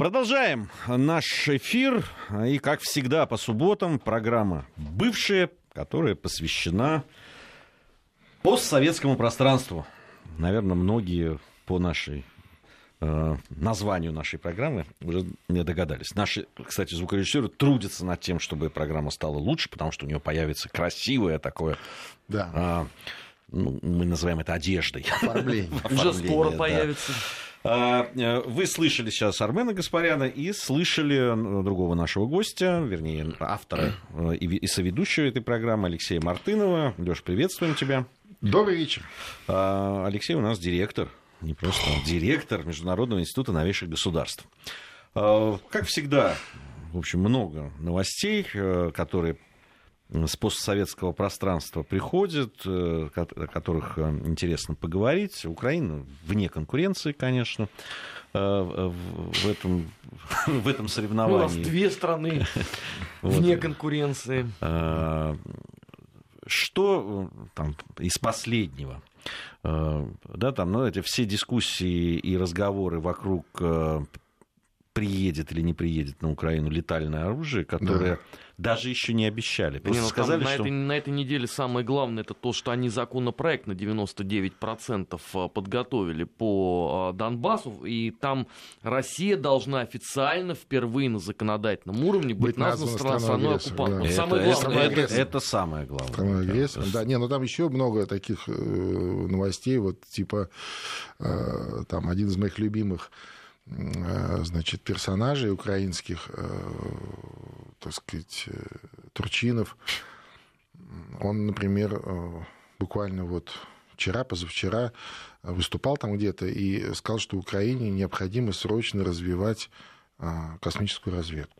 Продолжаем наш эфир. И, как всегда, по субботам программа «Бывшая», которая посвящена постсоветскому пространству. Наверное, многие по нашей э, названию нашей программы уже не догадались. Наши, кстати, звукорежиссеры трудятся над тем, чтобы программа стала лучше, потому что у нее появится красивое такое... Да. Э, ну, мы называем это одеждой. Оформление. Уже скоро появится. А, э, вы слышали сейчас Армена Гаспаряна и слышали другого нашего гостя, вернее, автора э, и соведущего этой программы Алексея Мартынова. Леш, приветствуем тебя. Добрый вечер. А, Алексей у нас директор, не просто директор Международного института новейших государств. А, как всегда, в общем, много новостей, э, которые с постсоветского пространства приходят, э, о которых э, интересно поговорить. Украина вне конкуренции, конечно, э, в этом, в этом соревновании. У нас две страны вне конкуренции. Что там из последнего? Да, там, ну, эти все дискуссии и разговоры вокруг приедет или не приедет на Украину летальное оружие, которое да. Даже еще не обещали. Просто не, ну, сказали, на, что... этой, на этой неделе самое главное это то, что они законопроект на 99% а, подготовили по а, Донбассу, и там Россия должна официально впервые на законодательном уровне быть, быть названа страной, страной оккупантом. Да. Это, самое главное. Это, это, это самое главное. Страной агрессором. Да, не, но ну, там еще много таких э, новостей, вот типа э, там один из моих любимых значит, персонажей украинских, э, так сказать, э, Турчинов. Он, например, буквально вот вчера, позавчера выступал там где-то и сказал, что Украине необходимо срочно развивать космическую разведку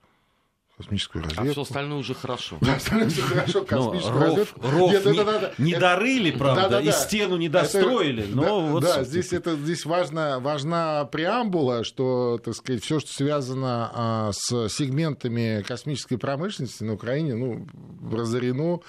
космическую разведку. А все остальное уже хорошо. Да, остальное все хорошо, космическую разведку. Ров Нет, не, не это, дорыли, правда, да, да, и стену не достроили, это, но да, вот... Да, здесь, это, здесь важна, важна преамбула, что, так сказать, все, что связано а, с сегментами космической промышленности на Украине, ну, разорено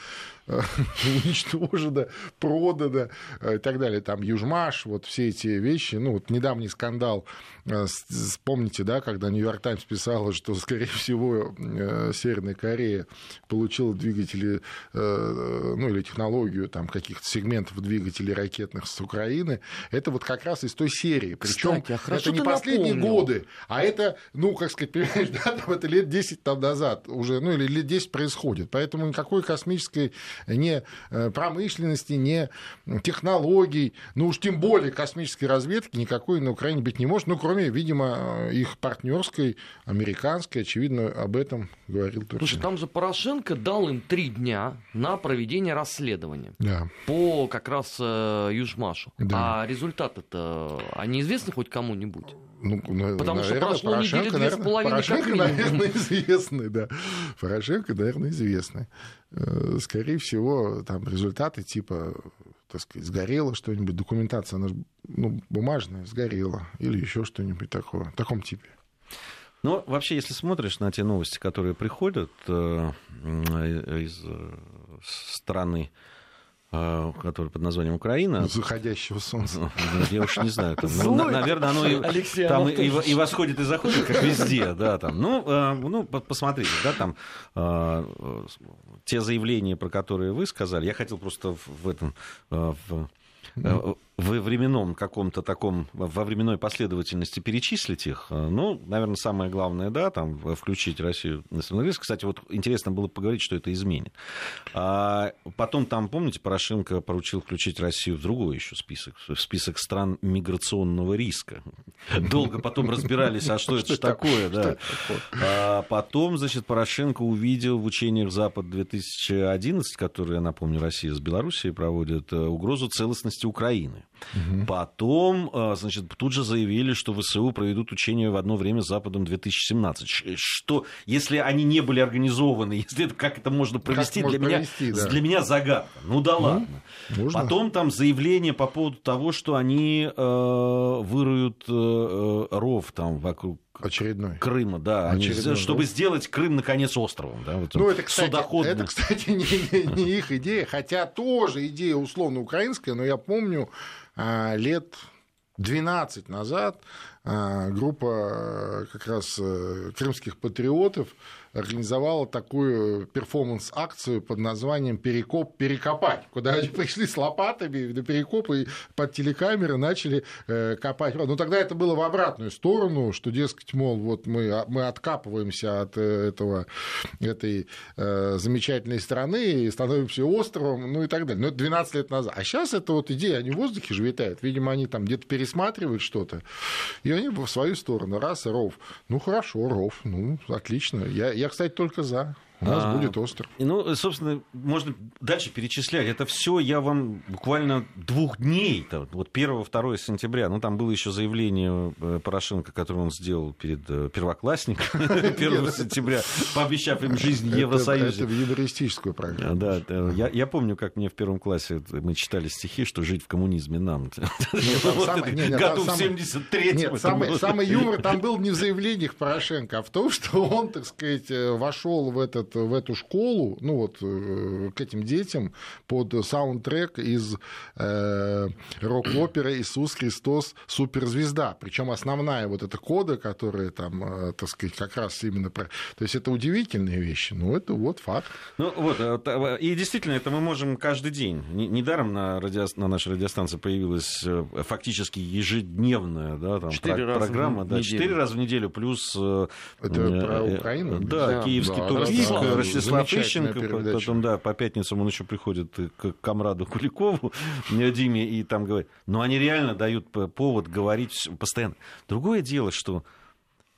уничтожено, продано э, и так далее. Там Южмаш, вот все эти вещи. Ну, вот недавний скандал, э, вспомните, да, когда Нью-Йорк Таймс писала, что, скорее всего, э, Северная Корея получила двигатели, ну, или технологию там каких-то сегментов двигателей ракетных с Украины. Это вот как раз из той серии. Причем а это не последние напомнил. годы, а это, ну, как сказать, понимаешь, да, там это лет 10 там назад уже, ну, или лет 10 происходит. Поэтому никакой космической не э, промышленности, не технологий, ну уж тем более космической разведки никакой на Украине быть не может, ну кроме, видимо, их партнерской, американской, очевидно, об этом говорил Турчин. Слушай, там же Порошенко дал им три дня на проведение расследования да. по как раз э, Южмашу. Да. А результат это, а неизвестно хоть кому-нибудь? Ну, Потому наверное, что прошло Порошенко, недели две с половиной Порошенко, наверное, известный, да. Порошенко, наверное, известный. Э, скорее всего, там результаты типа, так сказать, сгорело что-нибудь, документация, она ну, бумажная, сгорела, или еще что-нибудь такое, в таком типе. Ну, вообще, если смотришь на те новости, которые приходят э, из э, страны а, который под названием Украина. Заходящего солнца. Ну, я уж не знаю. Там, ну, наверное, оно и, там и, и восходит, и заходит, как везде. Да, там. Ну, э, ну, посмотрите, да, там э, те заявления, про которые вы сказали, я хотел просто в этом э, в Э, в временном каком-то таком, во временной последовательности перечислить их, э, ну, наверное, самое главное, да, там, включить Россию на риск. Кстати, вот интересно было поговорить, что это изменит. А потом там, помните, Порошенко поручил включить Россию в другой еще список, в список стран миграционного риска. Долго потом разбирались, а что это такое, да. А потом, значит, Порошенко увидел в учениях Запад-2011, которые, я напомню, Россия с Белоруссией проводит, э, угрозу целостности Украины. Угу. Потом, э, значит, тут же заявили, что ВСУ проведут учения в одно время с Западом 2017. Что, если они не были организованы, если это, как это можно провести, для, меня, провести да. для меня загадка. Ну да ну, ладно. Можно. Потом там заявление по поводу того, что они э, выруют э, э ров там вокруг Очередной. Крыма, да. Очередной, они, чтобы сделать Крым, наконец, островом. Да, вот ну, это, кстати, это, кстати, не, не, не их идея, хотя тоже идея условно украинская, но я помню лет 12 назад группа как раз крымских патриотов организовала такую перформанс-акцию под названием «Перекоп, перекопать», куда они пришли с лопатами на перекоп и под телекамеры начали э, копать. Но ну, тогда это было в обратную сторону, что, дескать, мол, вот мы, а, мы откапываемся от э, этого, этой э, замечательной страны и становимся островом, ну и так далее. Но это 12 лет назад. А сейчас это вот идея, они в воздухе же витают. Видимо, они там где-то пересматривают что-то, и они в свою сторону. Раз, ров. Ну, хорошо, ров. Ну, отлично. Я, я, кстати, только за. У нас а, будет остров. Ну, собственно, можно дальше перечислять. Это все я вам буквально двух дней, вот 1-2 сентября, ну, там было еще заявление э, Порошенко, которое он сделал перед э, первоклассниками 1 сентября, пообещав им жизнь в Евросоюзе. Это в юмористическую программу. Да, я, помню, как мне в первом классе мы читали стихи, что жить в коммунизме нам. Году в 73-м. Самый, самый юмор там был не в заявлениях Порошенко, а в том, что он, так сказать, э, вошел в этот в эту школу, ну вот э, к этим детям под саундтрек из э, рок-оперы «Иисус Христос суперзвезда». Причем основная вот эта кода, которая там, э, так сказать, как раз именно про... То есть это удивительные вещи, ну это вот факт. Ну вот, э, и действительно, это мы можем каждый день. Недаром на, радио... на нашей радиостанции появилась фактически ежедневная да, там, про... программа. Да, четыре раза в неделю, плюс... Это про Украину? Да, да киевский да, тупик, Ростислав Ищенко, потом, да, по пятницам он еще приходит к комраду Куликову, Диме, и там говорит, но они реально дают повод говорить постоянно. Другое дело, что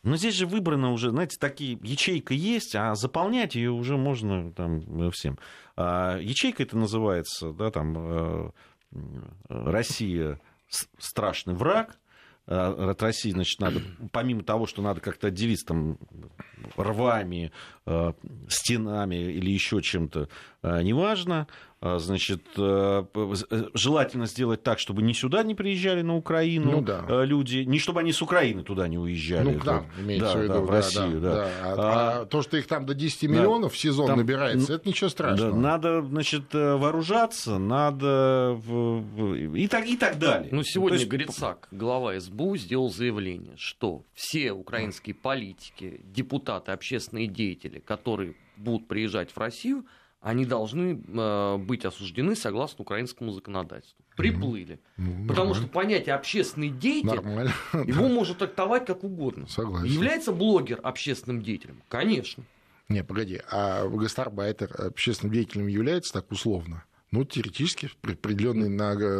но здесь же выбрано уже, знаете, такие ячейка есть, а заполнять ее уже можно там всем. А ячейка это называется, да, там э, Россия страшный враг, а, от России, значит, надо, помимо того, что надо как-то отделиться там рвами, стенами или еще чем-то, а, неважно, а, значит, э, э, желательно сделать так, чтобы ни сюда не приезжали на Украину ну, да. Э, люди, не чтобы они с Украины туда не уезжали. Ну, к нам, имеется да, в виду, да, в Россию, да. да. да. А, а то, что их там до 10 миллионов да, в сезон там, набирается, это ничего страшного. Да, надо, значит, вооружаться, надо и так, и так далее. Ну, сегодня есть... Грицак, глава СБУ, сделал заявление, что все украинские политики, депутаты, общественные деятели, которые будут приезжать в Россию, они должны э, быть осуждены согласно украинскому законодательству. Приплыли. Ну, Потому что понятие общественный деятель, нормально. его можно трактовать как угодно. Согласен. Является блогер общественным деятелем? Конечно. Не, погоди, а гастарбайтер общественным деятелем является так условно? Ну, теоретически, при определенной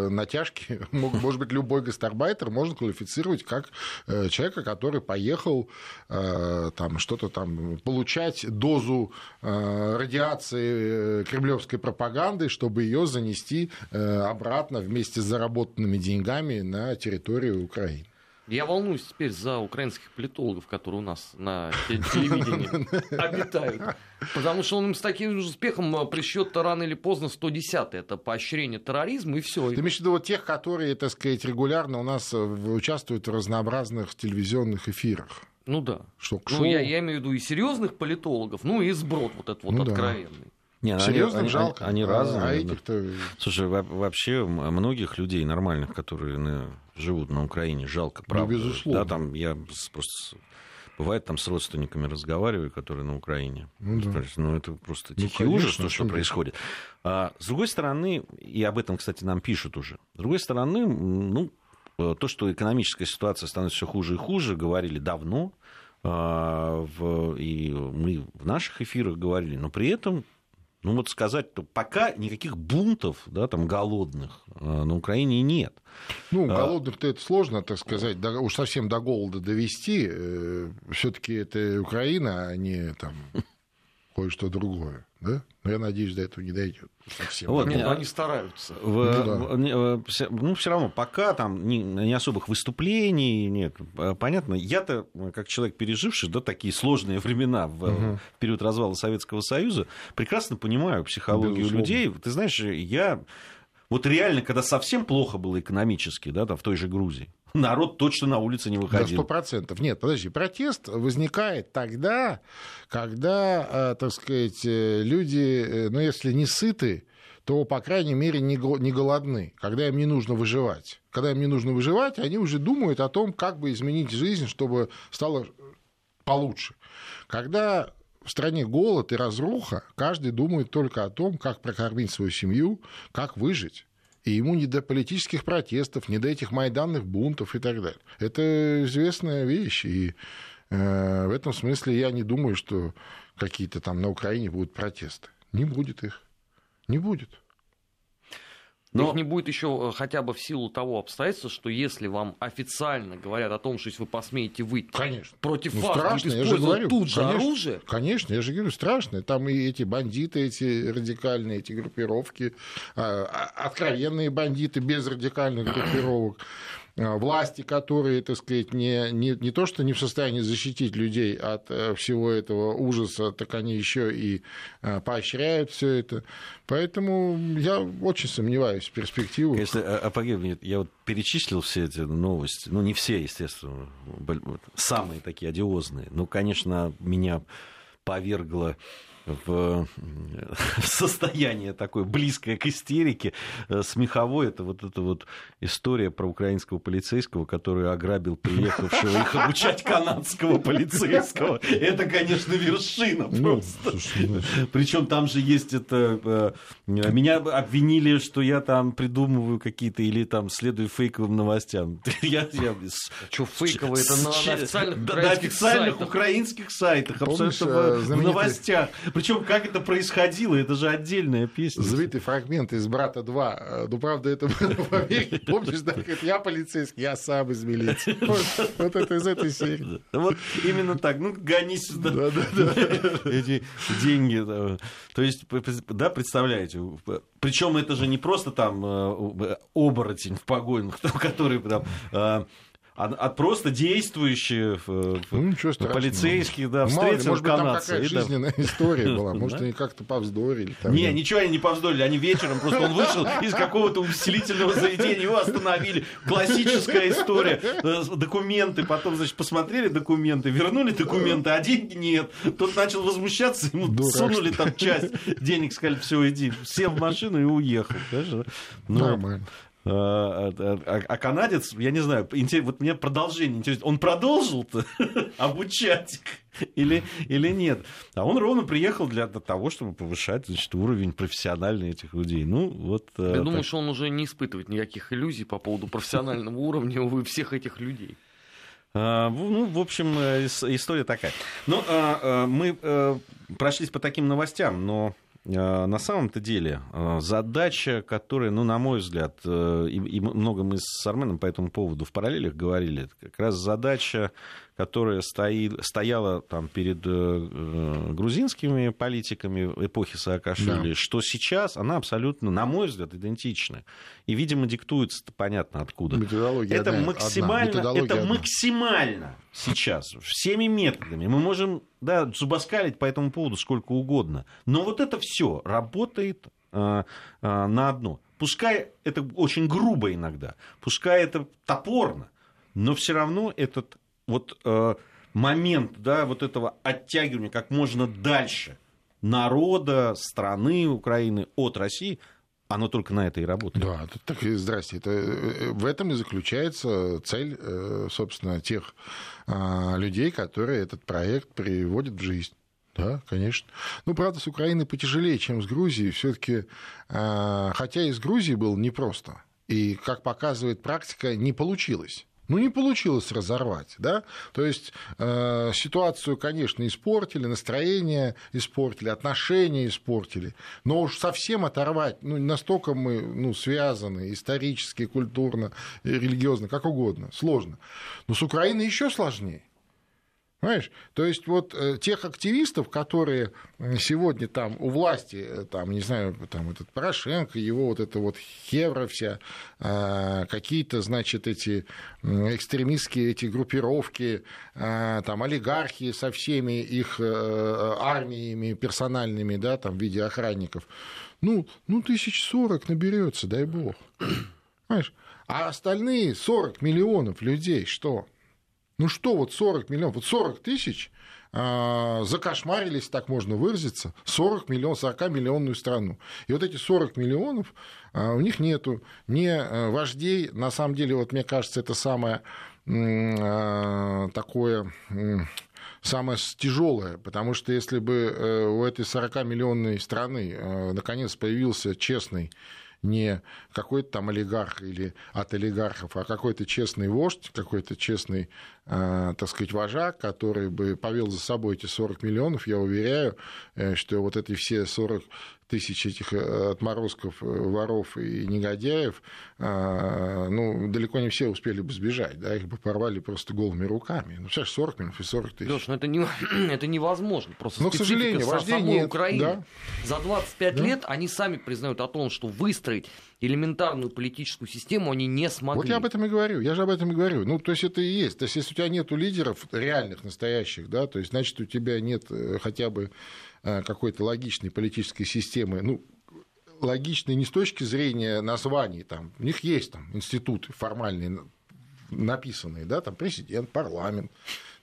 натяжке, может быть, любой гастарбайтер можно квалифицировать как э, человека, который поехал э, там что-то там получать дозу э, радиации кремлевской пропаганды, чтобы ее занести обратно вместе с заработанными деньгами на территорию Украины. Я волнуюсь теперь за украинских политологов, которые у нас на телевидении обитают. Потому что он им с таким успехом э, прищет рано или поздно 110 Это поощрение терроризма и все. Ты имеешь в виду вот тех, которые, так сказать, регулярно у нас э, участвуют в разнообразных телевизионных эфирах? Ну да. Что, ну, я, я имею в виду и серьезных политологов, ну и сброд вот этот вот ну, откровенный. Да. Не, ну, Серьезно, они, жалко. Они, они а, разные. А этих-то... Слушай, вообще многих людей нормальных, которые на, живут на Украине, жалко, ну, правда. Ну, безусловно. Да, там я просто бывает там с родственниками разговариваю, которые на Украине. Ну, да. ну это просто ну, тихий ужас, то, что происходит. А, с другой стороны, и об этом, кстати, нам пишут уже. С другой стороны, ну, то, что экономическая ситуация становится все хуже и хуже, говорили давно. А, в, и мы в наших эфирах говорили, но при этом ну вот сказать, что пока никаких бунтов, да, там голодных э, на Украине нет. Ну, а голодных-то это сложно, так сказать, до, уж совсем до голода довести. Э, Все-таки это Украина, а не там кое-что другое, да? Но я надеюсь, до этого не дойдет. Совсем. Вот, Нет, они стараются. В, ну, да. ну, все равно, пока там не, не особых выступлений нет. Понятно, я-то, как человек, переживший да, такие сложные времена в, угу. в период развала Советского Союза, прекрасно понимаю психологию Безусловно. людей. Ты знаешь, я вот реально, когда совсем плохо было экономически, да, там, в той же Грузии, народ точно на улице не выходил. сто процентов. Нет, подожди, протест возникает тогда, когда, э, так сказать, э, люди, э, ну, если не сыты, то, по крайней мере, не голодны, когда им не нужно выживать. Когда им не нужно выживать, они уже думают о том, как бы изменить жизнь, чтобы стало получше. Когда в стране голод и разруха, каждый думает только о том, как прокормить свою семью, как выжить. И ему не до политических протестов, не до этих майданных бунтов и так далее. Это известная вещь. И э, в этом смысле я не думаю, что какие-то там на Украине будут протесты. Не будет их. Не будет. Но... Их не будет еще э, хотя бы в силу того обстоятельства, что если вам официально говорят о том, что если вы посмеете выйти конечно. против ну, вас, страшно, я же говорю, тут же конечно, оружие. Конечно, я же говорю, страшно. Там и эти бандиты, эти радикальные, эти группировки, а, а, откровенные бандиты без радикальных группировок. Э, власти, которые, так сказать, не, не, не то, что не в состоянии защитить людей от э, всего этого ужаса, так они еще и э, поощряют все это. Поэтому я очень сомневаюсь в перспективу. Если апогей, я вот перечислил все эти новости, ну, не все, естественно, самые такие одиозные. Ну, конечно, меня повергло в, состояние такое близкое к истерике э, смеховой. Это вот эта вот история про украинского полицейского, который ограбил приехавшего их обучать канадского полицейского. Это, конечно, вершина ну, просто. Ну, Причем там же есть это... Э, меня обвинили, что я там придумываю какие-то или там следую фейковым новостям. Я, я... Что фейковые? Это на, на официальных, на официальных украинских сайтах, абсолютно э, в новостях. Причем как это происходило, это же отдельная песня. Знаменитый фрагмент из «Брата 2». Ну, правда, это было в Америке. Помнишь, да, я полицейский, я сам из милиции. Вот, это из этой серии. Вот именно так. Ну, гони сюда. Да, да, да. Эти деньги. То есть, да, представляете, причем это же не просто там э, оборотень в погонах, который там э, а, а просто действующие ну, полицейские, да, встретил может быть, там какая-то жизненная история была, может, они как-то повздорили. Не, ничего они не повздорили, они вечером, просто он вышел из какого-то увеселительного заведения, его остановили. Классическая история. Э, документы, потом, значит, посмотрели документы, вернули документы, а деньги нет. Тот начал возмущаться, ему сунули там часть денег, сказали, все, иди. Сел в машину и уехал. Нормально. А, а, а, а канадец, я не знаю, вот мне продолжение интересно, он продолжил-то обучать или, или нет? А он ровно приехал для того, чтобы повышать значит, уровень профессиональный этих людей. Ну, вот, я так. думаю, что он уже не испытывает никаких иллюзий по поводу профессионального уровня у всех этих людей. Ну, в общем, история такая. Ну, мы э, прошлись по таким новостям, но на самом-то деле э, задача, которая, ну, на мой взгляд, э, и много мы с Арменом по этому поводу в параллелях говорили, как раз задача которая стоит, стояла там перед э, грузинскими политиками эпохи Саакашвили, да. что сейчас она абсолютно, на мой взгляд, идентична. И, видимо, диктуется понятно откуда. Методология это одна, максимально, одна. это одна. максимально сейчас всеми методами. Мы можем да, зубоскалить по этому поводу сколько угодно. Но вот это все работает э, э, на одно. Пускай это очень грубо иногда, пускай это топорно, но все равно этот вот э, момент, да, вот этого оттягивания как можно дальше народа, страны Украины от России, оно только на это и работает. Да, так и здрасте. Это, э, в этом и заключается цель, э, собственно, тех а, людей, которые этот проект приводят в жизнь. Да, конечно. Ну, правда, с Украиной потяжелее, чем с Грузией. Все-таки, а, хотя и с Грузией было непросто. И, как показывает практика, не получилось. Ну, не получилось разорвать, да? То есть э, ситуацию, конечно, испортили, настроение испортили, отношения испортили, но уж совсем оторвать, ну, настолько мы ну, связаны исторически, культурно, религиозно, как угодно, сложно. Но с Украиной еще сложнее. Понимаешь? То есть вот э, тех активистов, которые сегодня там у власти, э, там, не знаю, там этот Порошенко, его вот это вот хевра вся, э, какие-то, значит, эти экстремистские эти группировки, там олигархи со всеми их армиями персональными, да, там в виде охранников, ну, ну тысяч сорок наберется, дай бог. Понимаешь? А остальные 40 миллионов людей что? Ну что, вот 40 миллионов, вот 40 тысяч а, закошмарились, так можно выразиться, 40 миллионов, 40 миллионную страну. И вот эти 40 миллионов, а, у них нету ни э, вождей, на самом деле, вот мне кажется, это самое а, такое самое тяжелое, потому что если бы э, у этой 40-миллионной страны э, наконец появился честный не какой-то там олигарх или от олигархов, а какой-то честный вождь, какой-то честный, э, так сказать, вожак, который бы повел за собой эти 40 миллионов, я уверяю, э, что вот эти все 40 тысяч этих э, отморозков, э, воров и негодяев, ну, далеко не все успели бы сбежать, да, их бы порвали просто голыми руками. Ну, представляешь, 40 минут и 40 тысяч. Леш, ну это, не, это невозможно. Просто Но, к сожалению, вождей нет. Украины. Да. За 25 да. лет они сами признают о том, что выстроить элементарную политическую систему они не смогли. Вот я об этом и говорю, я же об этом и говорю. Ну, то есть это и есть. То есть если у тебя нет лидеров реальных, настоящих, да, то есть значит у тебя нет э, хотя бы Э, какой-то логичной политической системы, ну, логичной не с точки зрения названий, там, у них есть там институты формальные, написанные, да, там президент, парламент,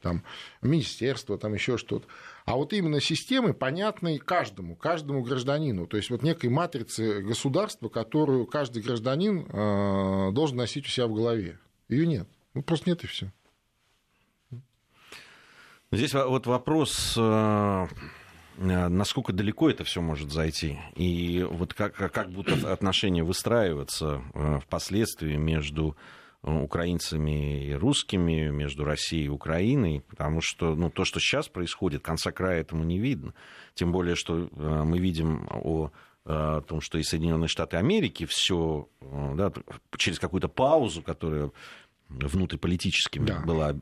там, министерство, там еще что-то. А вот именно системы, понятные каждому, каждому гражданину. То есть вот некой матрицы государства, которую каждый гражданин э, должен носить у себя в голове. Ее нет. Ну, просто нет и все. Здесь вот вопрос э, Э, насколько далеко это все может зайти, и вот как, как будут отношения выстраиваться э, впоследствии между украинцами и русскими, между Россией и Украиной, потому что ну, то, что сейчас происходит, конца края этому не видно. Тем более, что мы видим о о том, что и Соединенные Штаты Америки все да, через какую-то паузу, которая внутриполитическими да. была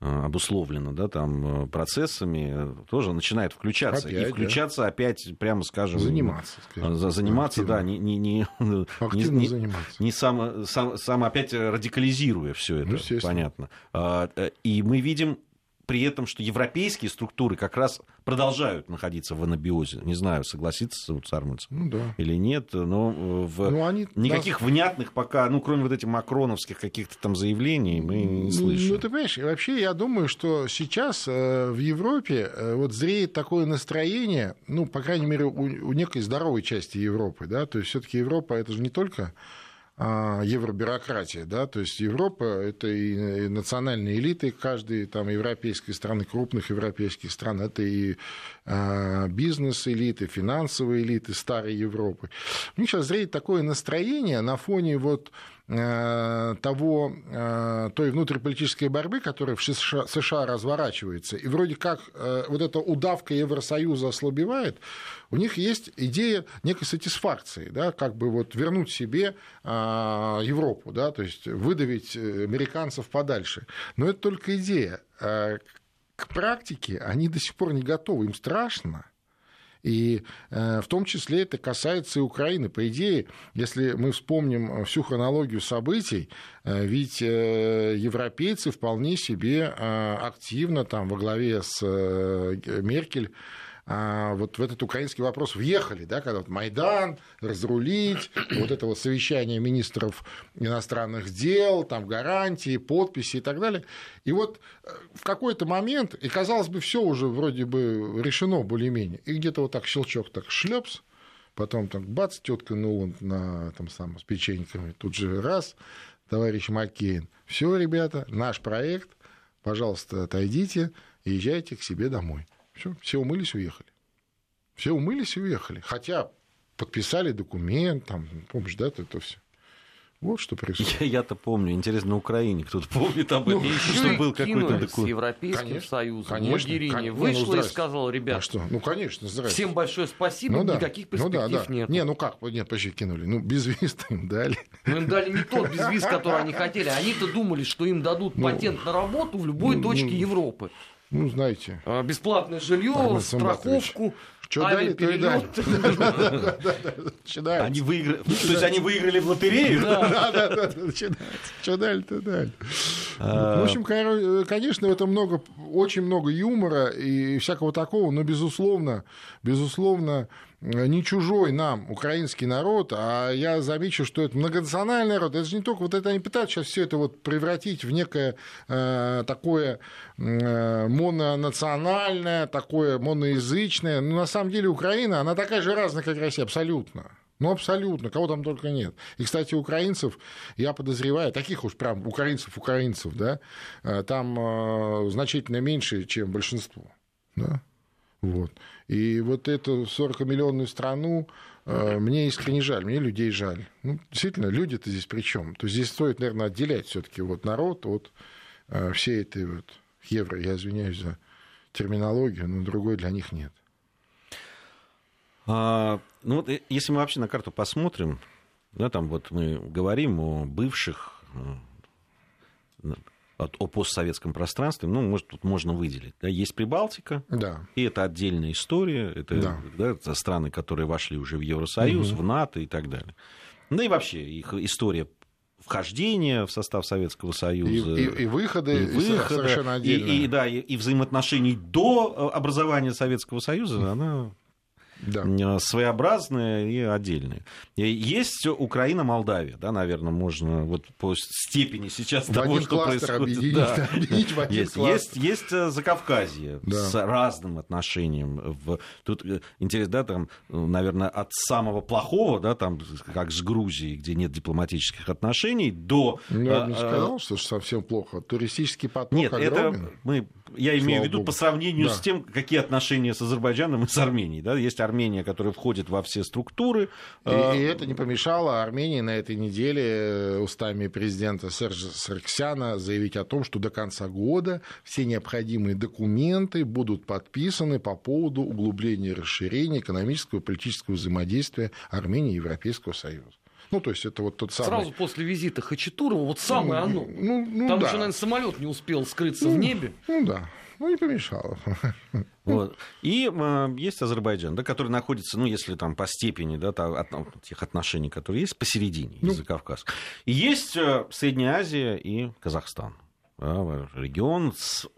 обусловлено да, там, э, процессами, тоже начинает включаться. Опять, и включаться да? опять, прямо скажем... Заниматься. Скажем. Заниматься, Активно. да, не, не, не, Активно не, заниматься. не сам, сам, сам опять радикализируя все это, ну, понятно. А, э, и мы видим при этом, что европейские структуры как раз продолжают находиться в анабиозе. Не знаю, согласится вот Сармальцев ну, да. или нет, но э, в... ну, они... никаких да. внятных пока, ну, кроме вот этих макроновских каких-то там заявлений, мы не ну, слышим. Ну, ты понимаешь, вообще я думаю, что сейчас э, в Европе э, вот зреет такое настроение, ну, по крайней мере, у, у некой здоровой части Европы, да, то есть все таки Европа это же не только евробюрократия, да, то есть Европа – это и национальные элиты каждой там, европейской страны, крупных европейских стран, это и а, бизнес-элиты, финансовые элиты старой Европы. У них сейчас зреет такое настроение на фоне вот того, э, той внутриполитической борьбы, которая в США разворачивается, и вроде как э, вот эта удавка Евросоюза ослабевает, у них есть идея некой сатисфакции, да, как бы вот вернуть себе Европу, да, то есть выдавить американцев подальше. Но это только идея. К практике они до сих пор не готовы, им страшно. И э, в том числе это касается и Украины. По идее, если мы вспомним всю хронологию событий, э, ведь э, европейцы вполне себе активно там во главе с Меркель вот в этот украинский вопрос въехали, да, когда вот Майдан, разрулить, вот это вот совещание министров иностранных дел, там гарантии, подписи и так далее. И вот э, в какой-то момент, и казалось бы, все уже вроде бы решено более-менее, и где-то вот так щелчок так шлепс, потом там бац, тетка Нуланд на там самом с печеньками, тут же раз, товарищ Маккейн, все, ребята, наш проект, пожалуйста, отойдите, езжайте к себе домой. Все, все умылись, уехали. Все умылись и уехали. Хотя подписали документ, там, помнишь, да, это все. Вот что происходит. Я, то помню. Интересно, на Украине кто-то помнит об этом, ну, что был какой-то документ. с Европейским конечно, Союзом. Конечно, Могерини ну, вышла ну, и сказала, ребят, а что? Ну, конечно, здрасте. всем большое спасибо, ну, да. никаких перспектив ну, да, да. нет. Не, ну как, нет, почти кинули. Ну, безвиз им дали. Ну, им дали не тот безвиз, который они хотели. Они-то думали, что им дадут ну, патент на работу в любой ну, точке ну, Европы. Ну, знаете. А, бесплатное жилье, страховку. Что дали, то и дали. Они выиграли. То есть они выиграли в лотерею? Да, да, да. Что дали, то дали. В общем, конечно, в этом много, очень много юмора и всякого такого, но безусловно, безусловно, не чужой нам украинский народ, а я замечу, что это многонациональный народ. Это же не только вот это они пытаются сейчас все это вот превратить в некое э, такое э, мононациональное, такое моноязычное. Но на самом деле Украина, она такая же разная, как Россия, абсолютно. Ну, абсолютно, кого там только нет. И, кстати, украинцев, я подозреваю, таких уж прям украинцев-украинцев, да, э, там э, значительно меньше, чем большинство. Да? Вот. И вот эту 40-миллионную страну э, мне искренне жаль, мне людей жаль. Ну, действительно, люди-то здесь при чем? То есть здесь стоит, наверное, отделять все-таки вот народ от всей этой вот евро, я извиняюсь за терминологию, но другой для них нет. А, ну вот э, если мы вообще на карту посмотрим, да, там вот мы говорим о бывших, э, о постсоветском пространстве, ну, может, тут можно выделить. Да, есть Прибалтика, да. и это отдельная история, это, да. Да, это страны, которые вошли уже в Евросоюз, угу. в НАТО и так далее. Да и вообще их история вхождения в состав Советского Союза. И, и, и выходы, и выхода совершенно отдельно. И, и, да, и, и взаимоотношений до э, образования Советского Союза, она да. Э, своеобразные и отдельные. Есть Украина-Молдавия, да, наверное, можно вот по степени сейчас в того, что происходит. Объединить, да. объединить в один есть, есть, есть э, Закавказье да. с разным отношением. В... Тут э, интересно, да, там, наверное, от самого плохого, да, там, как с Грузией, где нет дипломатических отношений, до... Ну, я бы не сказал, что совсем плохо. Туристический поток Нет, огромен. это мы я имею Слава в виду Богу. по сравнению да. с тем, какие отношения с Азербайджаном и с Арменией. Да? Есть Армения, которая входит во все структуры. И, а... и это не помешало Армении на этой неделе э, устами президента Сержа Сарксяна заявить о том, что до конца года все необходимые документы будут подписаны по поводу углубления и расширения экономического и политического взаимодействия Армении и Европейского Союза. Ну, то есть это вот тот самый... Сразу после визита Хачатурова, вот самое ну, оно. Ну, ну, Там да. еще, наверное, самолет не успел скрыться ну, в небе. Ну да, ну не помешало. Вот. И э, есть Азербайджан, да, который находится, ну, если там по степени да, от, тех отношений, которые есть, посередине ну. Кавказ. И есть э, Средняя Азия и Казахстан. Да, регион с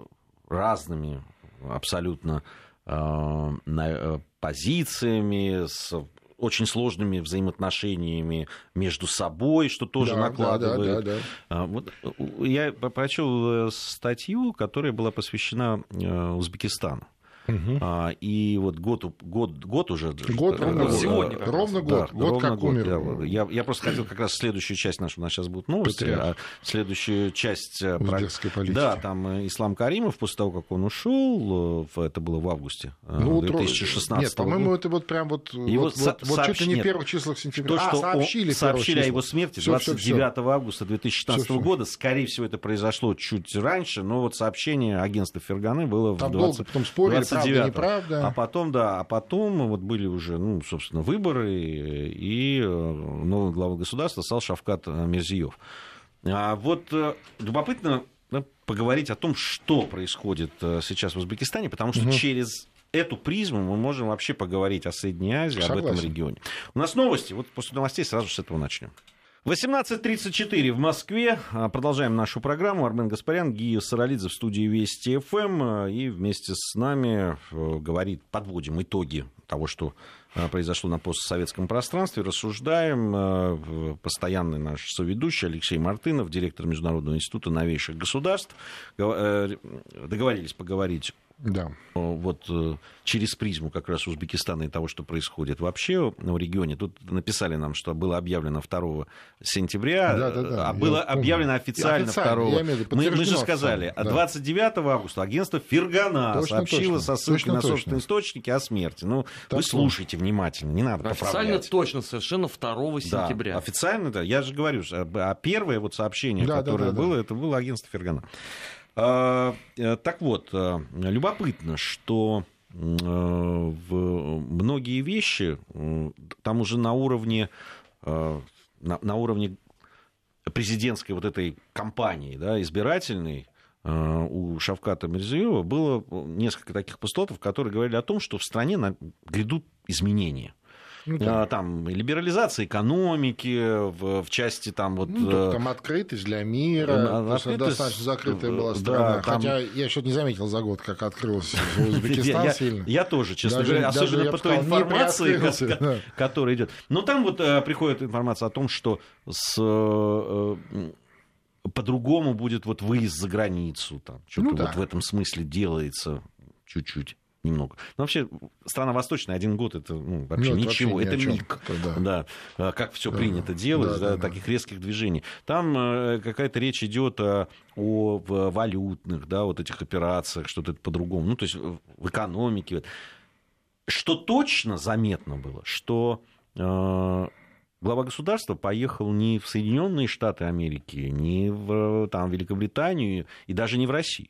разными абсолютно э, э позициями, с очень сложными взаимоотношениями между собой, что тоже да, накладывает. Да, да, да, да. Вот, я прочел э, статью, которая была посвящена э, Узбекистану. Угу. А, и вот год, год, год уже... Год, ровно год. Сегодня ровно год. Да, год ровно как год. умер. Я, я просто хотел как раз следующую часть нашу, у нас сейчас будут новости, Патриарх. а следующую часть... Э, Узбекской политики. Да, там э, Ислам Каримов, после того, как он ушел, это было в августе ну, 2016 Нет, по-моему, это вот прям вот, его вот, со- вот, сообщ... чуть ли не в первых числах сентября. То, а, что сообщили, сообщили о его смерти 29 всё, всё, августа 2016 всё, года. Скорее всего, это произошло чуть раньше, но вот сообщение агентства Ферганы было там в 20... долго потом спорили, 29 правда, неправда. А потом, да, а потом вот были уже, ну, собственно, выборы, и э, новый глава государства стал Шавкат Мирзиев. А вот э, любопытно да, поговорить о том, что происходит э, сейчас в Узбекистане, потому что угу. через эту призму мы можем вообще поговорить о Средней Азии, Согласен. об этом регионе. У нас новости, вот после новостей сразу с этого начнем. 18.34 в Москве. А, продолжаем нашу программу. Армен Гаспарян, Гия Саралидзе в студии Вести ФМ. А, и вместе с нами э, говорит, подводим итоги того, что а, произошло на постсоветском пространстве. Рассуждаем. Постоянный наш соведущий Алексей Мартынов, директор Международного института новейших государств. Э, договорились поговорить да. вот э, через призму как раз Узбекистана и того, что происходит вообще в регионе. Тут написали нам, что было объявлено 2 сентября, да, да, да. а было Я объявлено помню. официально, официально 2 мы, мы же сказали, да. 29 августа агентство Фергана точно, сообщило точно. со ссылкой точно, на собственные точно. источники о смерти. Ну, так вы слушайте внимательно, не надо Официально поправлять. точно, совершенно 2 сентября. Да, официально, да, я же говорю, а первое вот сообщение, да, которое да, да, было, да. это было агентство Фергана. А, э, так вот, э, любопытно, что э, в многие вещи там уже на уровне, на, на уровне президентской вот этой кампании да, избирательной у Шавката Мирзиева было несколько таких постулатов, которые говорили о том, что в стране грядут изменения. Ну, да. там либерализация экономики в, в части там вот... Ну, там открытость для мира, открытость... достаточно закрытая была страна. Да, там... Хотя я еще не заметил за год, как открылся Узбекистан сильно. Я тоже, честно говоря, особенно по той информации, которая идет. Но там вот приходит информация о том, что с по-другому будет вот выезд за границу, там что-то ну, да. вот в этом смысле делается чуть-чуть немного. Но вообще страна восточная один год это ну, вообще ну, это ничего, вообще это миг, да. да, а как все да. принято делать, да, да, да, таких резких движений. Там э, какая-то речь идет о, о валютных, да, вот этих операциях, что-то по-другому, ну то есть в экономике. Что точно заметно было, что э, глава государства поехал не в Соединенные Штаты Америки, не в там, Великобританию и даже не в Россию,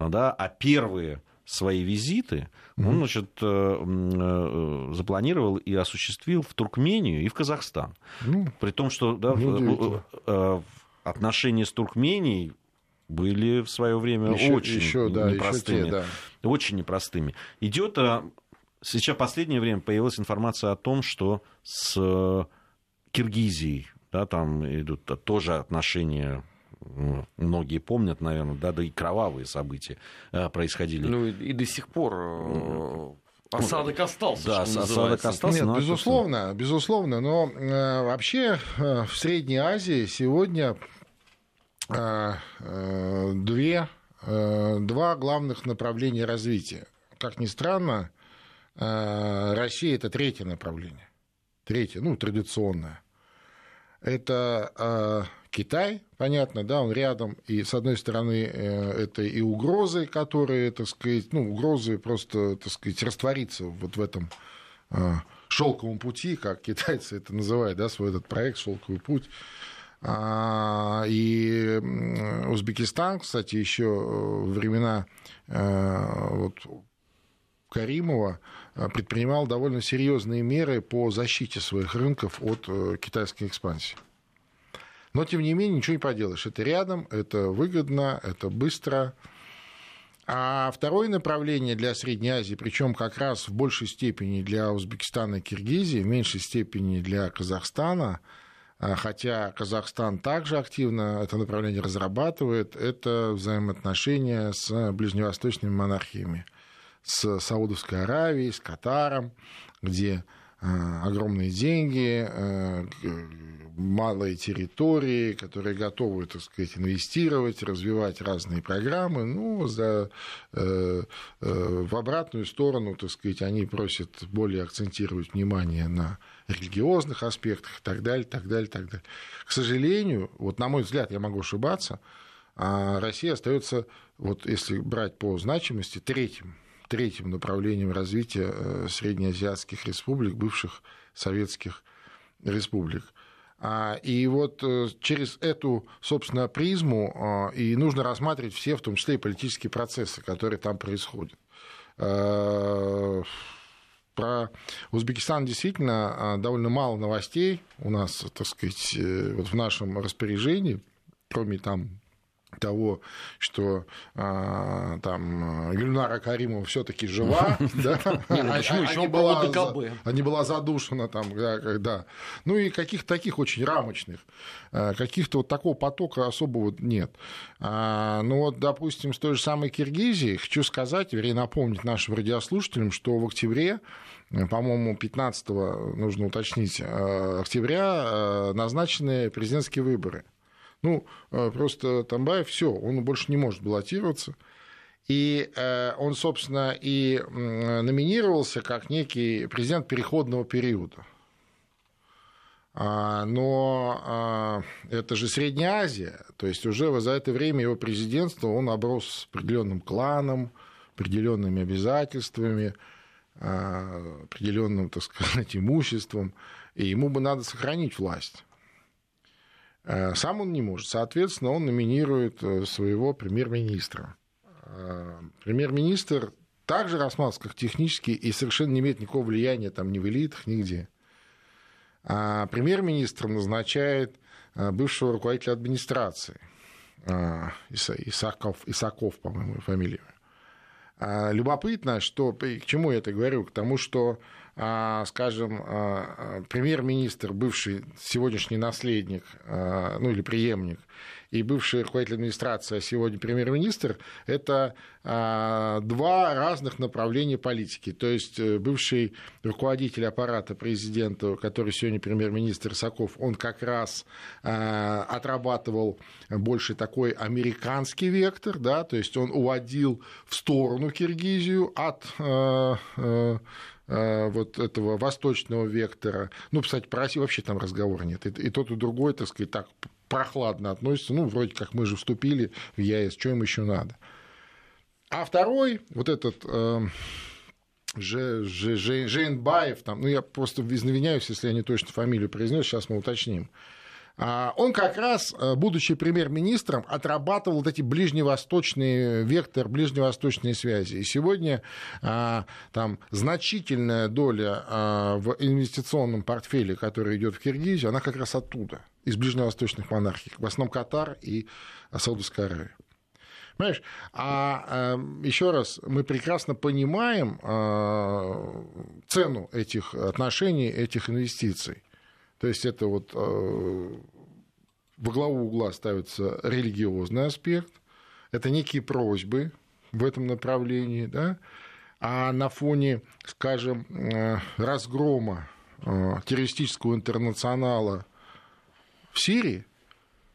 да, а первые свои визиты он значит, э, э, запланировал и осуществил в Туркмению и в Казахстан. Ну, При том, что да, э, отношения с Туркменией были в свое время еще, очень еще, да, непростыми. Те, да. Очень непростыми. Идет сейчас в последнее время появилась информация о том, что с Киргизией да, там идут тоже отношения многие помнят, наверное, да, да и кровавые события э, происходили. Ну и, и до сих пор э, Осадок остался. Да, осадок остался. Нет, безусловно, безусловно. Но э, вообще э, в Средней Азии сегодня э, э, две, э, два главных направления развития. Как ни странно, э, Россия это третье направление. Третье, ну, традиционное. Это э, Китай, понятно, да, он рядом, и с одной стороны э, это и угрозы, которые, так сказать, ну, угрозы просто, так сказать, раствориться вот в этом э, шелковом пути, как китайцы это называют, да, свой этот проект «Шелковый путь». А, и Узбекистан, кстати, еще э, времена вот, Каримова предпринимал довольно серьезные меры по защите своих рынков от китайской экспансии. Но, тем не менее, ничего не поделаешь. Это рядом, это выгодно, это быстро. А второе направление для Средней Азии, причем как раз в большей степени для Узбекистана и Киргизии, в меньшей степени для Казахстана, а, хотя Казахстан также активно это направление разрабатывает, это взаимоотношения с ближневосточными монархиями, с Саудовской Аравией, с Катаром, где огромные деньги, а, малые территории, которые готовы, так сказать, инвестировать, развивать разные программы. Ну, за, э, э, в обратную сторону, так сказать, они просят более акцентировать внимание на религиозных аспектах и так далее, так далее, так далее. К сожалению, вот на мой взгляд, я могу ошибаться, а Россия остается, вот если брать по значимости, третьим, третьим направлением развития э, среднеазиатских республик, бывших советских республик. А, и вот э, через эту, собственно, призму а, и нужно рассматривать все, в том числе и политические процессы, которые там происходят. Про Узбекистан действительно довольно мало новостей у нас, так сказать, э, вот в нашем распоряжении, кроме там того, что а, там Гюльнара Каримова все-таки жива, ну почему еще была не была задушена там, да, ну и каких-то таких очень рамочных, а, каких-то вот такого потока особого нет. А, ну вот, допустим, с той же самой Киргизии, хочу сказать, вернее, напомнить нашим радиослушателям, что в октябре по-моему, 15 нужно уточнить, октября назначены президентские выборы. Ну, э, просто Тамбаев все, он больше не может баллотироваться. И э, он, собственно, и номинировался как некий президент переходного периода. А, но а, это же Средняя Азия, то есть уже за это время его президентства он оброс определенным кланом, определенными обязательствами, а, определенным, так сказать, имуществом, и ему бы надо сохранить власть. Э, сам он не может. Соответственно, он номинирует э, своего премьер-министра. Э, премьер-министр также рассматривается как технический и совершенно не имеет никакого влияния там ни в элитах, нигде. А премьер-министр назначает бывшего руководителя администрации, Исаков, Исаков по-моему, фамилия. Любопытно, что, к чему я это говорю? К тому, что скажем, а, премьер-министр, бывший сегодняшний наследник, ну или преемник, и бывший руководитель администрации, а сегодня премьер-министр, это два разных направления политики. То есть э, бывший руководитель аппарата президента, который сегодня премьер-министр Саков, он как раз отрабатывал больше такой американский вектор, да, то есть он уводил в сторону Киргизию от э, э, вот этого восточного вектора. Ну, кстати, про Россию вообще там разговора нет. И, и тот, и другой, так сказать, так прохладно относится. Ну, вроде как мы же вступили в ЕС, что им еще надо? А второй, вот этот э, Жейнбаев, там, ну, я просто извиняюсь, если я не точно фамилию произнес, сейчас мы уточним. А, он как раз, э, будучи премьер-министром, отрабатывал вот эти ближневосточные вектор, ближневосточные связи. И сегодня а, там значительная доля а, в инвестиционном портфеле, который идет в Киргизию, она как раз оттуда, из ближневосточных монархий, в основном Катар и Саудовская Аравия. Понимаешь? А э, еще раз, мы прекрасно понимаем э, цену этих отношений, этих инвестиций. То есть это вот э, во главу угла ставится религиозный аспект, это некие просьбы в этом направлении, да, а на фоне, скажем, э, разгрома э, террористического интернационала в Сирии,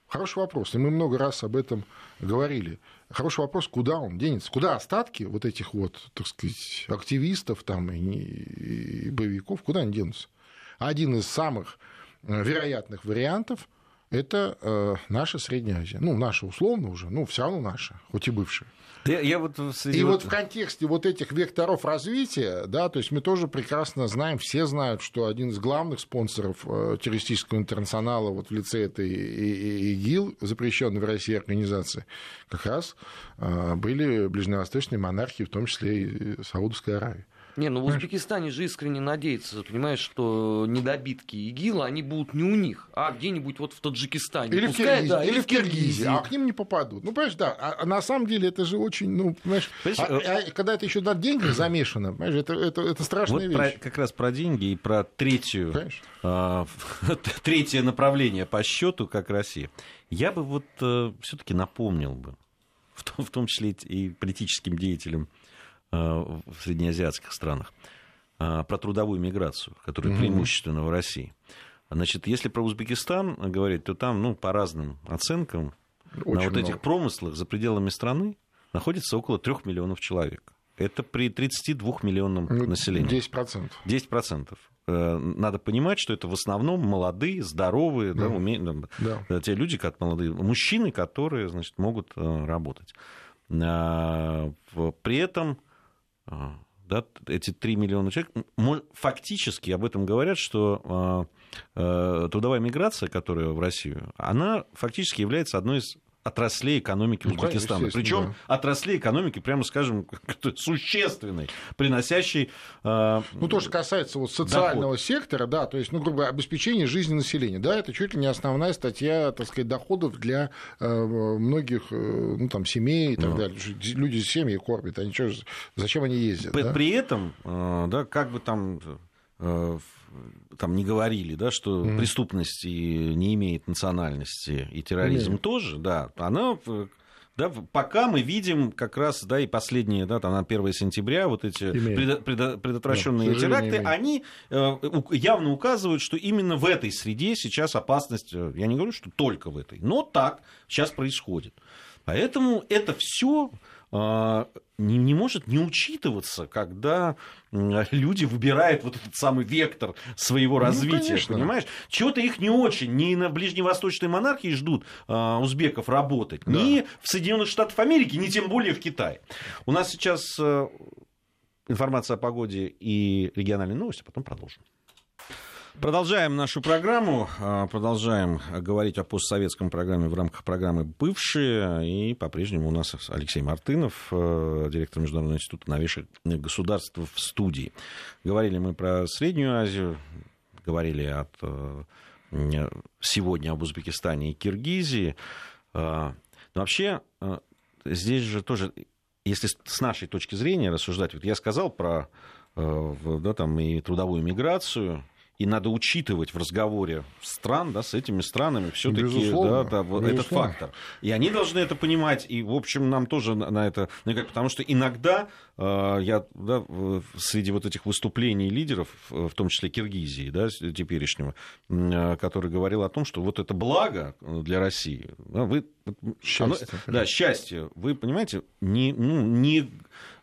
хороший вопрос, и мы много раз об этом говорили. Хороший вопрос, куда он денется, куда остатки вот этих вот, так сказать, активистов там и, боевиков, куда они денутся? Один из самых вероятных вариантов это э, наша Средняя Азия. Ну, наша условно уже, ну, все равно наша, хоть и бывшая. Я, я вот среди... И вот в контексте вот этих векторов развития, да, то есть мы тоже прекрасно знаем, все знают, что один из главных спонсоров э, террористического интернационала вот в лице этой ИГИЛ, запрещенной в России организации, как раз э, были ближневосточные монархии, в том числе и Саудовская Аравия. Не, ну в Узбекистане же искренне надеются, понимаешь, что недобитки ИГИЛа, они будут не у них, а где-нибудь вот в Таджикистане. Или, Пускай, в, Киргизии, да, или, или в Киргизии, а к ним не попадут. Ну, понимаешь, да, а, а на самом деле это же очень, ну, понимаешь, а, а, когда это еще на деньги замешано, понимаешь, это, это, это страшная вот вещь. Про, как раз про деньги и про третью, а, третье направление по счету, как Россия. Я бы вот э, все-таки напомнил бы, в том, в том числе и политическим деятелям, Э, в среднеазиатских странах, э, про трудовую миграцию, которая преимущественно в России. Значит, если про Узбекистан говорить, то там, ну, по разным оценкам, Очень на вот много. этих промыслах за пределами страны находится около трех миллионов человек. Это при 32 миллионном ну, населении. 10%. 10%. Э, надо понимать, что это в основном молодые, здоровые, да. Да, уме... да. те люди, как молодые, мужчины, которые значит, могут работать. При этом да, эти 3 миллиона человек, фактически об этом говорят, что а, а, трудовая миграция, которая в Россию, она фактически является одной из отраслей экономики ну, Узбекистана. Причем да. отраслей экономики, прямо скажем, существенной, приносящей. Э, ну, то, что касается вот социального доход. сектора, да, то есть, ну, грубо говоря, обеспечение жизни населения, да, это чуть ли не основная статья, так сказать, доходов для э, многих, э, ну, там, семей и так ну. далее. Люди семьи кормят, они что, зачем они ездят? При, да? при этом, э, да, как бы там э, там не говорили, да, что mm. преступность не имеет национальности, и терроризм mm. тоже, да, она да, пока мы видим как раз, да, и последние, да, там, на 1 сентября вот эти пред, пред, предотвращенные да, теракты, они э, явно указывают, что именно в этой среде сейчас опасность, э, я не говорю, что только в этой, но так сейчас происходит. Поэтому это все не, не может не учитываться, когда люди выбирают вот этот самый вектор своего ну, развития, ну, понимаешь? Чего-то их не очень, ни на ближневосточной монархии ждут а, узбеков работать, да. ни в Соединенных Штатах Америки, ни тем более в Китае. У нас сейчас а, информация о погоде и региональные новости, а потом продолжим. Продолжаем нашу программу, а, продолжаем говорить о постсоветском программе в рамках программы «Бывшие». И по-прежнему у нас Алексей Мартынов, э, директор Международного института новейших государств в студии. Говорили мы про Среднюю Азию, говорили от, э, сегодня об Узбекистане и Киргизии. А, но вообще э, здесь же тоже если с нашей точки зрения рассуждать, вот я сказал про да, там, и трудовую миграцию, и надо учитывать в разговоре стран, да, с этими странами все-таки да, да, этот фактор. И они должны это понимать, и, в общем, нам тоже на это потому что иногда э, я да, среди вот этих выступлений лидеров, в том числе Киргизии, да, теперешнего, э, который говорил о том, что вот это благо для России, да, вы, счастье, оно, да, счастье, вы понимаете, не, ну, не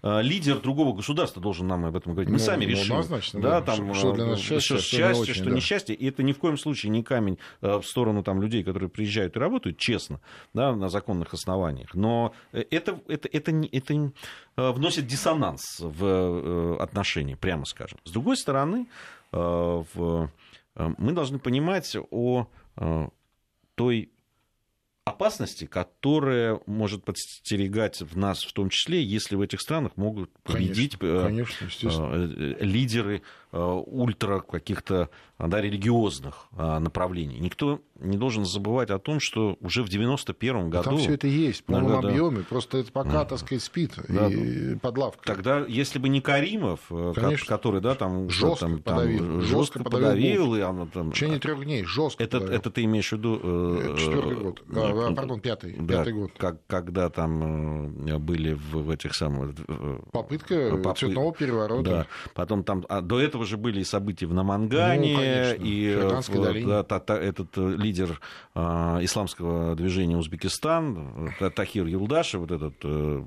Э, лидер другого государства должен нам об этом говорить. Мы ну, сами ну, решим. Однозначно, да, да. Там, что для нас э, счастье, что, счастье, очень, что да. несчастье. И это ни в коем случае не камень э, в сторону там, людей, которые приезжают и работают, честно, да, на законных основаниях. Но это, это, это, это, это вносит диссонанс в отношения, прямо скажем. С другой стороны, в, мы должны понимать о той опасности, которая может подстерегать в нас в том числе, если в этих странах могут победить конечно, конечно, лидеры ультра каких-то да, религиозных направлений. Никто не должен забывать о том, что уже в 91 году... Там все это есть в полном да, объеме, да. просто это пока, так сказать, спит да, и под лавкой. Тогда, если бы не Каримов, э, Конечно. который, да, там... Жестко там, подавил. жестко подавил. подавил и оно, там, в течение трех дней жестко это, подавил. это ты имеешь в виду... Э, Четвертый год. А, а, пардон, пятый, да, пятый год. Как, когда там э, были в, в этих самых... Попытка попы... цветного переворота. Да. Потом там... А до этого же были и события в Намангане, ну, конечно. и в, да, та, этот лидер а, исламского движения Узбекистан, э, Тахир Юлдашев, вот этот э,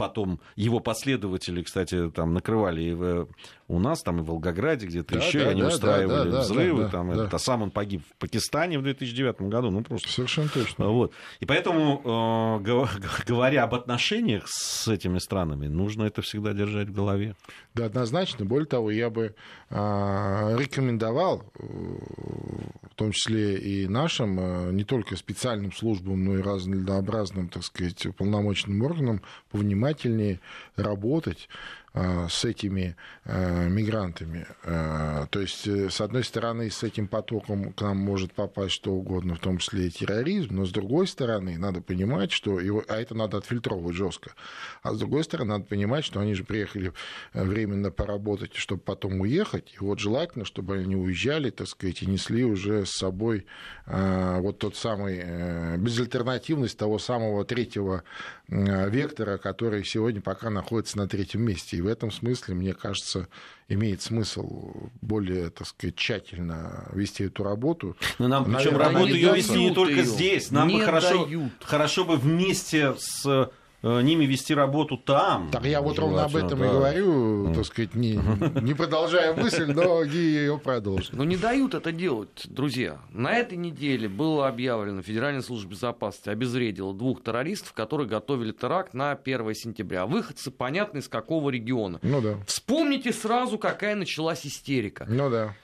потом его последователи, кстати, там накрывали и в, у нас, там и в Волгограде где-то да, еще, да, они да, устраивали да, взрывы, да, там, да. Это, а сам он погиб в Пакистане в 2009 году, ну просто. Совершенно точно. Вот. И поэтому, э, говоря об отношениях с этими странами, нужно это всегда держать в голове. Да, однозначно. Более того, я бы э, рекомендовал, э, в том числе и нашим, э, не только специальным службам, но и разнообразным, так сказать, полномочным органам повнимательнее работать с этими э, мигрантами. Э, то есть, с одной стороны, с этим потоком к нам может попасть что угодно, в том числе и терроризм, но с другой стороны, надо понимать, что его, а это надо отфильтровывать жестко. А с другой стороны, надо понимать, что они же приехали временно поработать, чтобы потом уехать. И вот желательно, чтобы они уезжали, так сказать, и несли уже с собой вот тот самый безальтернативность того самого третьего вектора, который сегодня пока находится на третьем месте. И в этом смысле, мне кажется, имеет смысл более, так сказать, тщательно вести эту работу. Но нам причем работу ее вести не только ее. здесь. Нам не бы хорошо, хорошо бы вместе с ними вести работу там. Так я вот ровно об этом да. и говорю, так сказать, не, не продолжая мысль, но ее продолжим. Но не дают это делать, друзья. На этой неделе было объявлено, Федеральная служба безопасности обезвредила двух террористов, которые готовили теракт на 1 сентября. Выходцы, понятно, из какого региона. Ну да. Вспомните сразу, какая началась истерика. Ну да.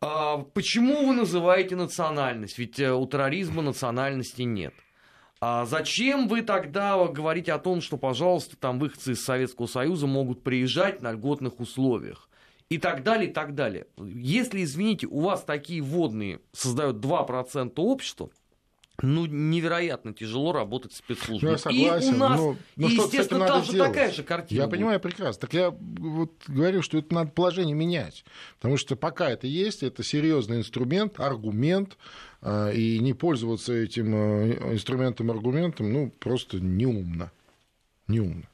А, почему вы называете национальность? Ведь э, у терроризма национальности нет. А зачем вы тогда говорите о том, что, пожалуйста, там выходцы из Советского Союза могут приезжать на льготных условиях? И так далее, и так далее. Если, извините, у вас такие водные создают 2% общества, ну, невероятно тяжело работать в спецслужбе. Я согласен, и у нас, но, но и, естественно, там же делать? такая же картина. Я будет. понимаю прекрасно. Так я вот говорю, что это надо положение менять. Потому что пока это есть, это серьезный инструмент, аргумент, и не пользоваться этим э, инструментом, аргументом, ну, просто неумно. Неумно.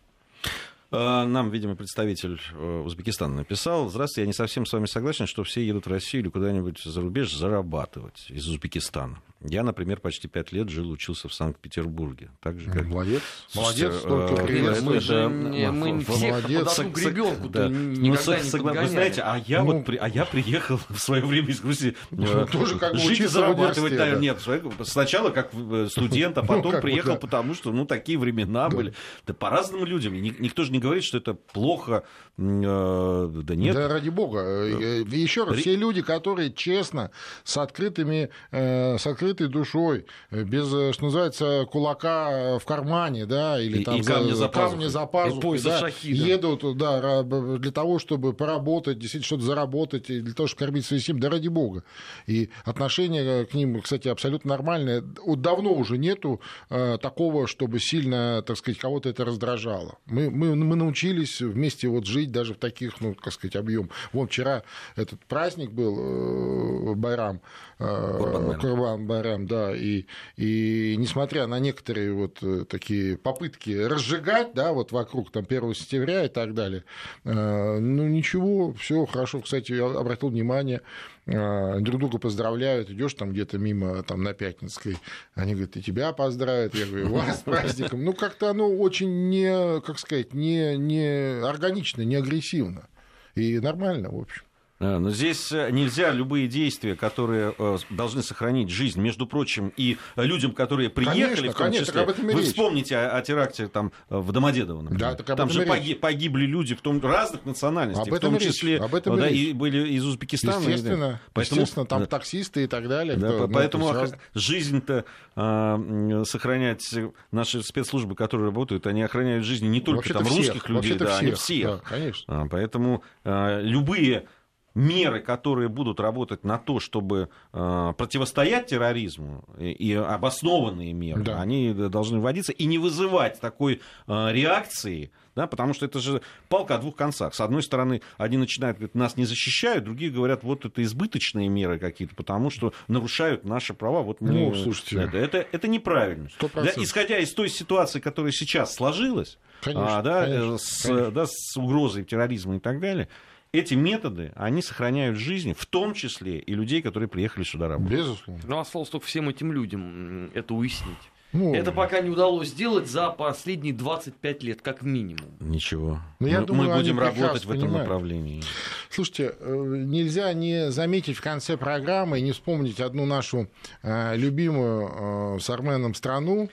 А, нам, видимо, представитель э, Узбекистана написал. Здравствуйте, я не совсем с вами согласен, что все едут в Россию или куда-нибудь за рубеж зарабатывать из Узбекистана. Я, например, почти пять лет жил, учился в Санкт-Петербурге. Так же, как... Молодец. Слушайте, Молодец, столько э, Мы же не, мы всех молодец. под гребенку да. ну, согла... Вы знаете, а я, ну, вот, при... а я приехал в свое время из Грузии ну, тоже как бы жить и зарабатывать. Да. Нет, сначала как как студент, а потом ну, приехал, потому что ну, такие времена были. Да по разным людям. Никто же не говорить, что это плохо, э, да нет. Да ради бога. Э, Еще раз, все люди, которые честно, с открытыми, с открытой душой, без, что называется, кулака в кармане, да, или и, там и камня за пазухой, камня за пазухой да, шахи, да. едут, да, для того, чтобы поработать, действительно что-то заработать, для того, чтобы кормить свои семьи, да ради бога. И отношение к ним, кстати, абсолютно нормальное. Давно уже нету такого, чтобы сильно, так сказать, кого-то это раздражало. Мы, мы, мы научились вместе вот жить даже в таких, ну, как сказать, объем. Вон вчера этот праздник был, э, Байрам, э, Курбан Байрам, да, и, и несмотря на некоторые вот э, такие попытки разжигать, да, вот вокруг там 1 сентября и так далее, ну, ничего, все хорошо. Кстати, я обратил внимание, друг друга поздравляют, идешь там где-то мимо там на Пятницкой, они говорят, и тебя поздравят, я говорю, вас с праздником. Ну, как-то оно очень не, как сказать, не, не органично, не агрессивно. И нормально, в общем. Но здесь э, нельзя любые действия, которые э, должны сохранить жизнь, между прочим, и людям, которые приехали, конечно, в том конечно, числе. Вы речь. вспомните о, о теракте там, в Домодедово, например. Да, там же погиб, погибли люди в том, разных национальностей, об этом в том числе об этом да, и, и были из Узбекистана. Естественно, поэтому, естественно там да. таксисты и так далее. Да, кто, поэтому ну, жизнь-то а, сохранять наши спецслужбы, которые работают, они охраняют жизни не только там, всех, русских людей, да, всех, они всех. Да, конечно. А, поэтому а, любые меры, которые будут работать на то, чтобы э, противостоять терроризму, и, и обоснованные меры, да. они должны вводиться и не вызывать такой э, реакции, да, потому что это же палка о двух концах. С одной стороны, одни начинают говорить, нас не защищают, другие говорят, вот это избыточные меры какие-то, потому что нарушают наши права. Вот мы, ну, слушайте. Это, это, это неправильно. Да, исходя из той ситуации, которая сейчас сложилась, конечно, а, да, конечно, с, конечно. Да, с угрозой терроризма и так далее, эти методы, они сохраняют жизни, в том числе и людей, которые приехали сюда работать. Безусловно. Ну, осталось только всем этим людям это уяснить. Ну, это пока не удалось сделать за последние 25 лет, как минимум. Ничего. Но ну, я мы, думаю, мы будем работать в этом понимают. направлении. Слушайте, э, нельзя не заметить в конце программы и не вспомнить одну нашу э, любимую э, с Арменом страну,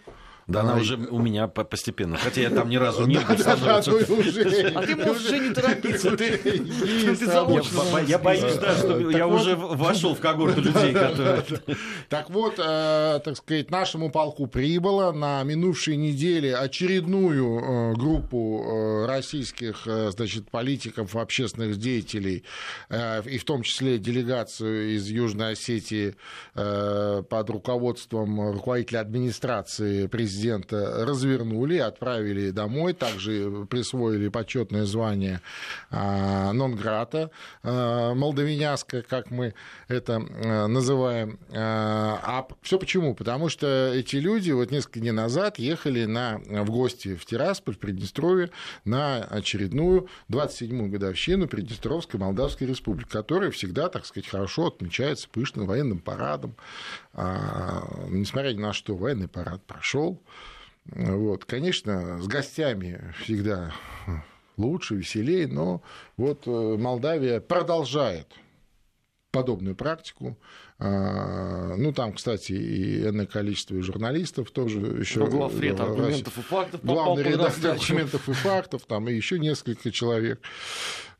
да, она уже у меня постепенно. Хотя я там ни разу не был. А ты можешь уже не торопиться. Я боюсь, да, что я уже вошел в когорту людей, которые... Так вот, э, так сказать, нашему полку прибыло на минувшей неделе очередную э, группу э, российских, значит, политиков, общественных деятелей, и в том числе делегацию из Южной Осетии под руководством руководителя администрации президента президента развернули, отправили домой, также присвоили почетное звание а, Нонграта а, молдавиняское, как мы это а, называем. А все почему? Потому что эти люди вот несколько дней назад ехали на, в гости в Тирасполь, в Приднестровье, на очередную 27-ю годовщину Приднестровской Молдавской Республики, которая всегда, так сказать, хорошо отмечается пышным военным парадом. Несмотря ни на что, военный парад прошел. Вот, конечно, с гостями всегда лучше, веселее, но вот э, Молдавия продолжает подобную практику. А, ну, там, кстати, и энное количество журналистов тоже еще. Ну, главред аргументов и фактов. Главный редактор аргументов и фактов, там и еще несколько человек.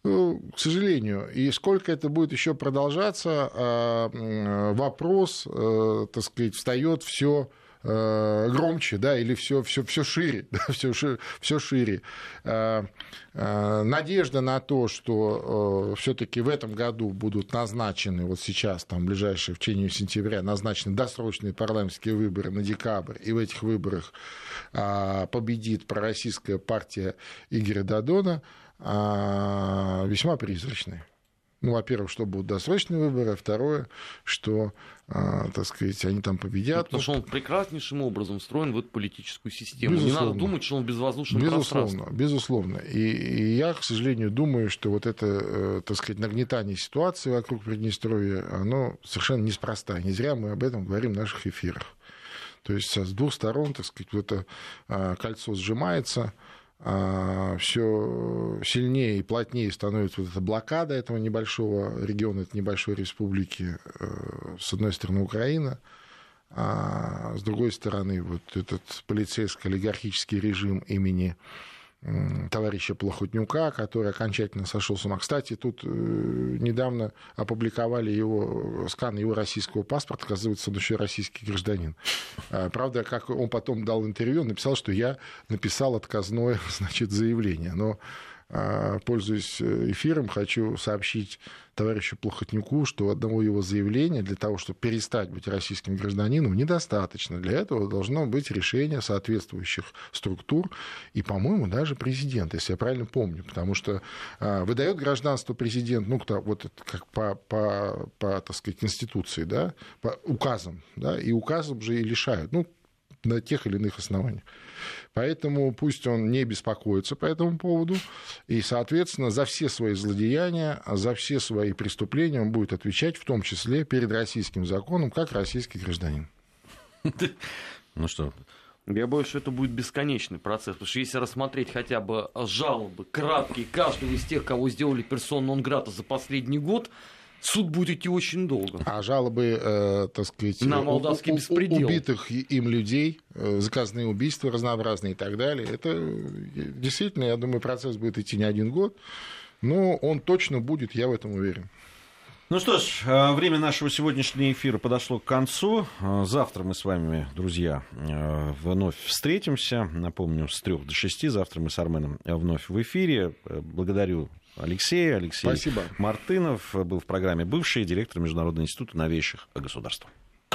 Ну, к сожалению, и сколько это будет еще продолжаться, а, вопрос, э, так сказать, встает все Э, громче, да, или все, все, все шире, да, все, шире, все шире. Э, э, надежда на то, что все-таки в этом году будут назначены, вот сейчас, там, ближайшие в течение сентября, назначены досрочные парламентские выборы на декабрь, и в этих выборах победит пророссийская партия Игоря Дадона, весьма призрачные. Ну, во-первых, что будут досрочные выборы, а второе, что, а, так сказать, они там победят. Потому что он прекраснейшим образом встроен в эту политическую систему. Безусловно. Не надо думать, что он безвоздушный Безусловно, безусловно. И, и я, к сожалению, думаю, что вот это, э, так сказать, нагнетание ситуации вокруг Приднестровья, оно совершенно неспроста. Не зря мы об этом говорим в наших эфирах. То есть с двух сторон, так сказать, вот это а, кольцо сжимается, а, все сильнее и плотнее становится вот эта блокада этого небольшого региона, этой небольшой республики, э, с одной стороны Украина, а с другой стороны вот этот полицейско-олигархический режим имени товарища Плохотнюка, который окончательно сошел с ума. Кстати, тут э, недавно опубликовали его скан его российского паспорта, оказывается, он еще российский гражданин. А, правда, как он потом дал интервью, он написал, что я написал отказное значит, заявление. Но пользуясь э, эфиром, хочу сообщить товарищу Плохотнюку, что одного его заявления для того, чтобы перестать быть российским гражданином, недостаточно. Для этого должно быть решение соответствующих структур и, по-моему, даже президент, если я правильно помню, потому что а, выдает гражданство президент, ну, кто, вот как по, по, по так сказать, Конституции, да, по указам, да, и указом же и лишают. Ну, на тех или иных основаниях. Поэтому пусть он не беспокоится по этому поводу, и, соответственно, за все свои злодеяния, за все свои преступления он будет отвечать, в том числе перед российским законом, как российский гражданин. Ну что, я боюсь, что это будет бесконечный процесс, потому что если рассмотреть хотя бы жалобы, краткие, каждого из тех, кого сделали персону нон-грата за последний год, суд будет идти очень долго. А жалобы, э, так сказать, на молдавский беспредел. убитых им людей, э, заказные убийства разнообразные и так далее, это э, действительно, я думаю, процесс будет идти не один год, но он точно будет, я в этом уверен. Ну что ж, э, время нашего сегодняшнего эфира подошло к концу. Завтра мы с вами, друзья, вновь встретимся. Напомню, с трех до шести. Завтра мы с Арменом вновь в эфире. Благодарю Алексей. Алексей Спасибо. Мартынов был в программе «Бывший директор Международного института новейших государств».